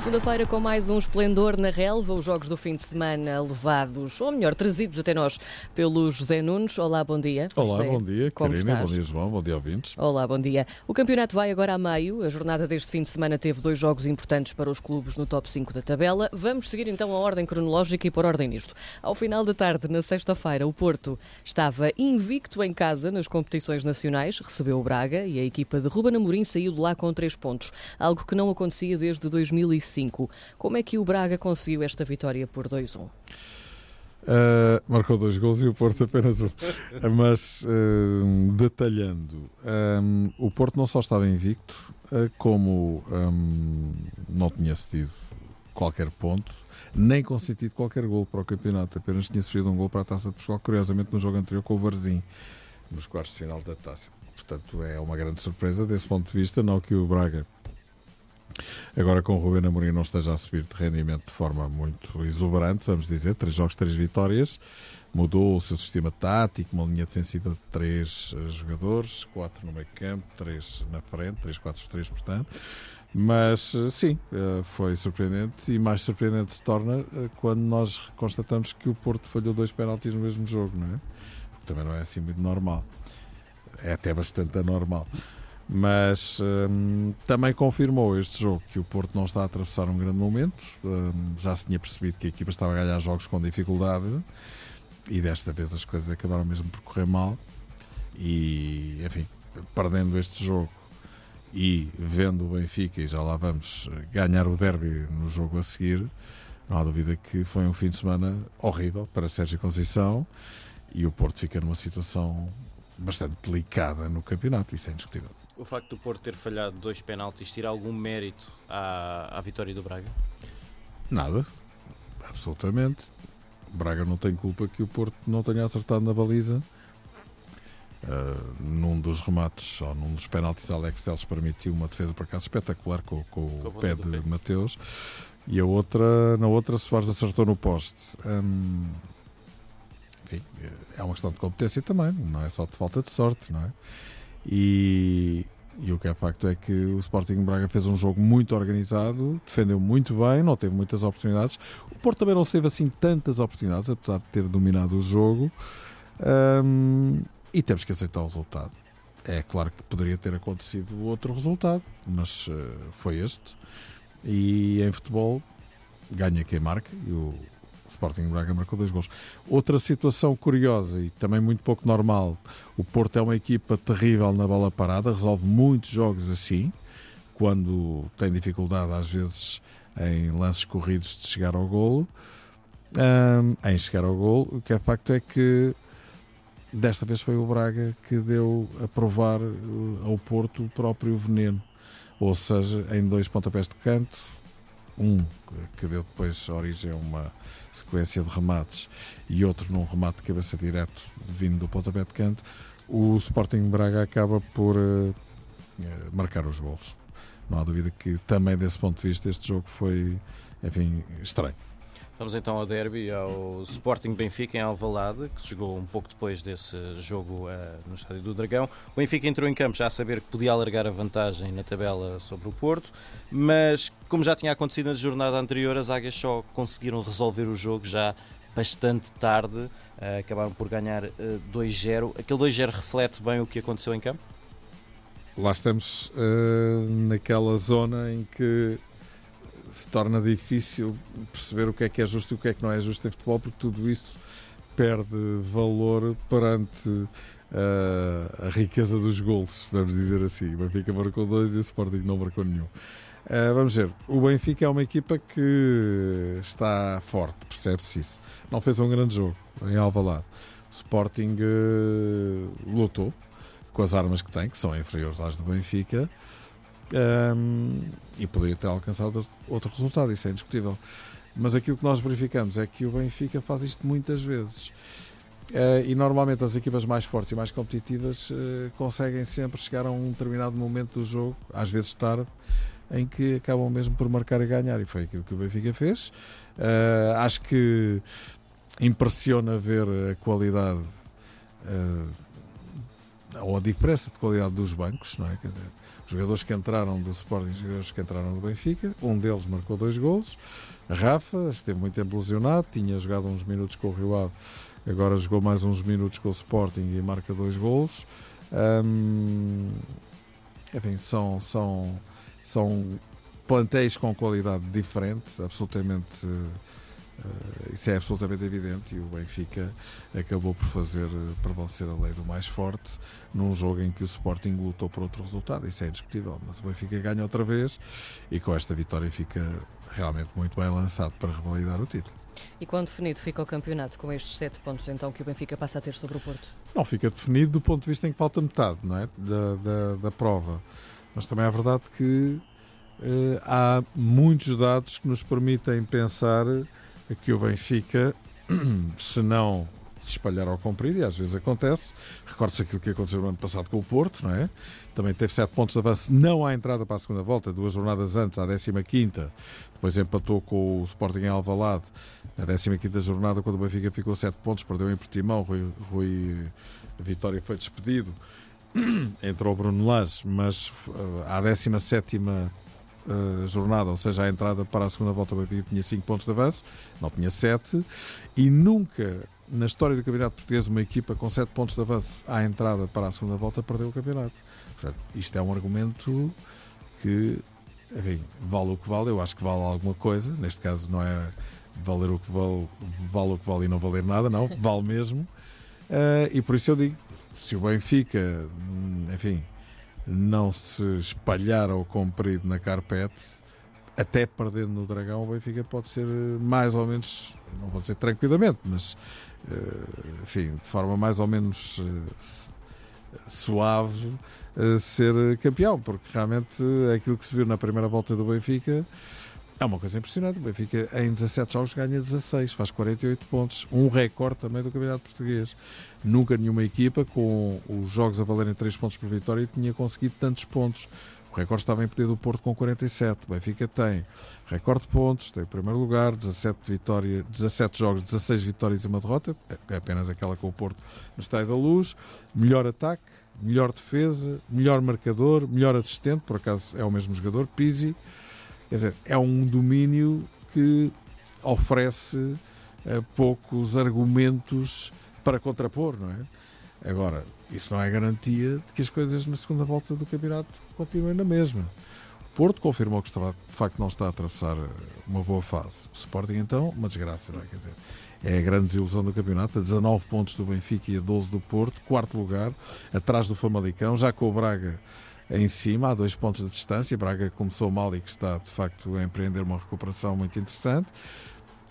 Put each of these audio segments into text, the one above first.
Segunda-feira com mais um esplendor na relva, os jogos do fim de semana levados, ou melhor, trazidos até nós pelo José Nunes. Olá, bom dia. Olá, José, bom dia, como Karina, estás? bom dia, João, bom dia, ouvintes. Olá, bom dia. O campeonato vai agora a meio. A jornada deste fim de semana teve dois jogos importantes para os clubes no top 5 da tabela. Vamos seguir então a ordem cronológica e por ordem nisto. Ao final da tarde, na sexta-feira, o Porto estava invicto em casa nas competições nacionais, recebeu o Braga e a equipa de Ruben Amorim saiu de lá com três pontos, algo que não acontecia desde 2005. Como é que o Braga conseguiu esta vitória por 2-1? Uh, marcou dois gols e o Porto apenas um. Mas, uh, detalhando, um, o Porto não só estava invicto, uh, como um, não tinha cedido qualquer ponto, nem consentido qualquer gol para o campeonato, apenas tinha sofrido um gol para a Taça de Portugal, curiosamente no jogo anterior com o Varzim, nos quartos de final da Taça. Portanto, é uma grande surpresa desse ponto de vista, não que o Braga Agora com o Ruben Amorim não esteja a subir de rendimento de forma muito exuberante, vamos dizer, três jogos, três vitórias, mudou o seu sistema tático, uma linha defensiva de três uh, jogadores, quatro no meio campo, três na frente, três, quatro, três, portanto. Mas uh, sim, uh, foi surpreendente e mais surpreendente se torna quando nós constatamos que o Porto falhou dois penaltis no mesmo jogo, não é? Também não é assim muito normal. É até bastante anormal mas hum, também confirmou este jogo que o Porto não está a atravessar um grande momento. Hum, já se tinha percebido que a equipa estava a ganhar jogos com dificuldade e desta vez as coisas acabaram mesmo por correr mal. E enfim, perdendo este jogo e vendo o Benfica, e já lá vamos ganhar o derby no jogo a seguir, não há dúvida que foi um fim de semana horrível para Sérgio Conceição e o Porto fica numa situação bastante delicada no campeonato, isso é indiscutível o facto do Porto ter falhado dois penaltis tira algum mérito à, à vitória do Braga? Nada, absolutamente. O Braga não tem culpa que o Porto não tenha acertado na baliza. Uh, num dos remates, ou num dos penaltis, Alex Teles permitiu uma defesa por acaso espetacular com, com, com o pé de. Mateus. E a outra, na outra, Soares acertou no poste. Um, enfim, é uma questão de competência também, não é só de falta de sorte, não é? E, e o que é facto é que o Sporting Braga fez um jogo muito organizado, defendeu muito bem, não teve muitas oportunidades. O Porto também não teve assim tantas oportunidades, apesar de ter dominado o jogo. Um, e temos que aceitar o resultado. É claro que poderia ter acontecido outro resultado, mas uh, foi este. E em futebol ganha quem marca e o Sporting Braga marcou dois gols. Outra situação curiosa e também muito pouco normal: o Porto é uma equipa terrível na bola parada, resolve muitos jogos assim, quando tem dificuldade, às vezes, em lances corridos de chegar ao golo. Um, em chegar ao golo, o que é facto é que desta vez foi o Braga que deu a provar ao Porto o próprio veneno, ou seja, em dois pontapés de canto, um que deu depois origem a uma sequência de remates e outro num remate de cabeça direto vindo do pontapé de canto, o Sporting Braga acaba por uh, marcar os gols. Não há dúvida que também desse ponto de vista este jogo foi, enfim, estranho. Vamos então ao derby, ao Sporting Benfica em Alvalade, que se jogou um pouco depois desse jogo uh, no Estádio do Dragão. O Benfica entrou em campo já a saber que podia alargar a vantagem na tabela sobre o Porto, mas como já tinha acontecido na jornada anterior, as Águias só conseguiram resolver o jogo já bastante tarde, uh, acabaram por ganhar uh, 2-0. Aquele 2-0 reflete bem o que aconteceu em campo? Lá estamos naquela zona em que se torna difícil perceber o que é que é justo e o que é que não é justo em futebol, porque tudo isso perde valor perante uh, a riqueza dos gols, vamos dizer assim. O Benfica marcou dois e o Sporting não marcou nenhum. Uh, vamos ver, o Benfica é uma equipa que está forte, percebe-se isso. Não fez um grande jogo em Alvalade. O Sporting uh, lutou com as armas que tem, que são inferiores às do Benfica, um, e poderia ter alcançado outro resultado, isso é indiscutível. Mas aquilo que nós verificamos é que o Benfica faz isto muitas vezes. Uh, e normalmente as equipas mais fortes e mais competitivas uh, conseguem sempre chegar a um determinado momento do jogo, às vezes tarde, em que acabam mesmo por marcar e ganhar. E foi aquilo que o Benfica fez. Uh, acho que impressiona ver a qualidade ou a diferença de qualidade dos bancos, não é? Quer dizer, jogadores que entraram do Sporting, jogadores que entraram do Benfica, um deles marcou dois golos. Rafa esteve muito tempo lesionado, tinha jogado uns minutos com o Rio Ave, agora jogou mais uns minutos com o Sporting e marca dois golos. Hum, enfim, são, são, são plantéis com qualidade diferente, absolutamente. Isso é absolutamente evidente e o Benfica acabou por fazer prevalecer a lei do mais forte num jogo em que o Sporting lutou por outro resultado, isso é indiscutível, mas o Benfica ganha outra vez e com esta vitória fica realmente muito bem lançado para revalidar o título. E quando definido fica o campeonato com estes sete pontos então que o Benfica passa a ter sobre o Porto? Não, fica definido do ponto de vista em que falta metade não é? da, da, da prova, mas também é verdade que uh, há muitos dados que nos permitem pensar que o Benfica, se não se espalhar ao comprido, e às vezes acontece, recorde-se aquilo que aconteceu no ano passado com o Porto, não é? Também teve 7 pontos de avanço, não há entrada para a segunda volta, duas jornadas antes, à 15 depois empatou com o Sporting em Alvalade, na 15 jornada, quando o Benfica ficou 7 pontos, perdeu em Portimão, Rui, Rui Vitória foi despedido, entrou o Bruno Lage, mas uh, à 17 uh, jornada, ou seja, a entrada para a segunda volta, o Benfica tinha 5 pontos de avanço, não tinha 7, e nunca na história do Campeonato Português uma equipa com 7 pontos de avanço à entrada para a segunda volta perdeu o campeonato. Portanto, isto é um argumento que, enfim, vale o que vale, eu acho que vale alguma coisa, neste caso não é valer o que vale, vale o que vale e não valer nada, não, vale mesmo. Uh, e por isso eu digo, se o Benfica, hum, enfim, não se espalhar ao comprido na carpete, até perdendo no Dragão, o Benfica pode ser eh, mais ou menos, não vou dizer tranquilamente, mas uh, enfim, de forma mais ou menos uh, suave, ser campeão, porque realmente aquilo que se viu na primeira volta do Benfica é uma coisa impressionante. O Benfica em 17 jogos ganha 16, faz 48 pontos, um recorde também do Campeonato Português. Nunca nenhuma equipa com os jogos a valerem 3 pontos por vitória tinha conseguido tantos pontos. O recorde estava em poder do Porto com 47. O Benfica tem recorde de pontos, tem o primeiro lugar, 17, vitória, 17 jogos, 16 vitórias e uma derrota, é apenas aquela com o Porto no Estádio da Luz. Melhor ataque, melhor defesa, melhor marcador, melhor assistente, por acaso é o mesmo jogador, Pizzi. Quer dizer, é um domínio que oferece uh, poucos argumentos para contrapor, não é? Agora, isso não é garantia de que as coisas na segunda volta do campeonato continuem na mesma. O Porto confirmou que estava, de facto não está a atravessar eh, uma boa fase. O Sporting, então, uma desgraça, não é? Quer dizer, é a grande desilusão do campeonato, a 19 pontos do Benfica e a 12 do Porto, quarto lugar, atrás do Famalicão, já com o Braga em cima, a dois pontos de distância. Braga começou mal e que está, de facto, a empreender uma recuperação muito interessante.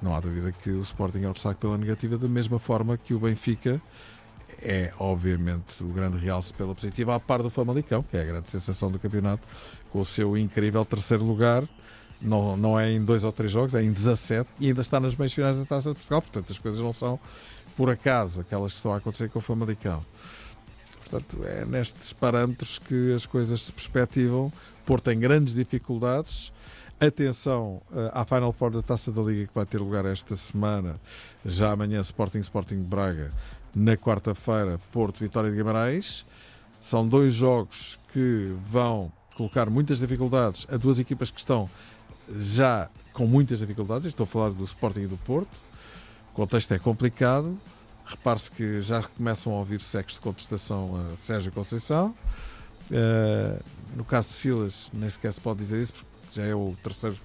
Não há dúvida que o Sporting é o destaque pela negativa, da mesma forma que o Benfica é, obviamente, o grande realce pela positiva, a par do Famalicão, que é a grande sensação do campeonato, com o seu incrível terceiro lugar. Não, não é em dois ou três jogos, é em 17 e ainda está nas meias finais da Taça de Portugal. Portanto, as coisas não são por acaso aquelas que estão a acontecer com o Famalicão. Portanto, é nestes parâmetros que as coisas se perspectivam. Porto tem grandes dificuldades. Atenção uh, à Final Four da Taça da Liga que vai ter lugar esta semana. Já amanhã, Sporting Sporting Braga. Na quarta-feira, Porto Vitória de Guimarães. São dois jogos que vão colocar muitas dificuldades a duas equipas que estão já com muitas dificuldades. Estou a falar do Sporting e do Porto. O contexto é complicado. Repare-se que já começam a ouvir secos de contestação a Sérgio Conceição. Uh, no caso de Silas, nem sequer se pode dizer isso, porque já é o terceiro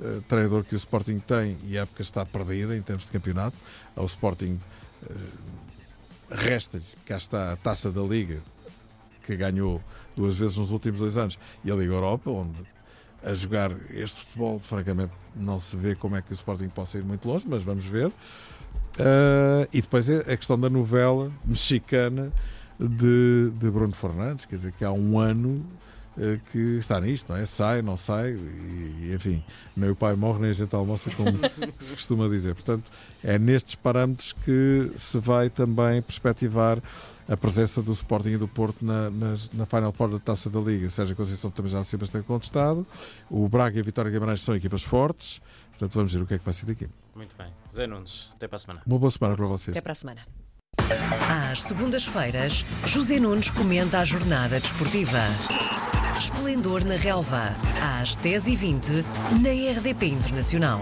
uh, treinador que o Sporting tem e a época está perdida em termos de campeonato. Ao Sporting uh, resta-lhe, cá está a taça da Liga, que ganhou duas vezes nos últimos dois anos, e a Liga Europa, onde a jogar este futebol, francamente, não se vê como é que o Sporting possa ir muito longe, mas vamos ver. Uh, e depois é a questão da novela mexicana de, de Bruno Fernandes, quer dizer, que há um ano uh, que está nisto, não é? Sai, não sai, e, enfim, nem o pai morre, nem a gente almoça, como se costuma dizer. Portanto, é nestes parâmetros que se vai também perspectivar a presença do Sporting e do Porto na, na, na Final Four da Taça da Liga. Sérgio Conceição também já se bastante contestado. O Braga e a Vitória Guimarães são equipas fortes. Portanto, vamos ver o que é que vai ser daqui. Muito bem. Zé Nunes, até para a semana. Uma boa semana para vocês. Até para a semana. Às segundas-feiras, José Nunes comenta a jornada desportiva. Esplendor na relva, às 10h20, na RDP Internacional.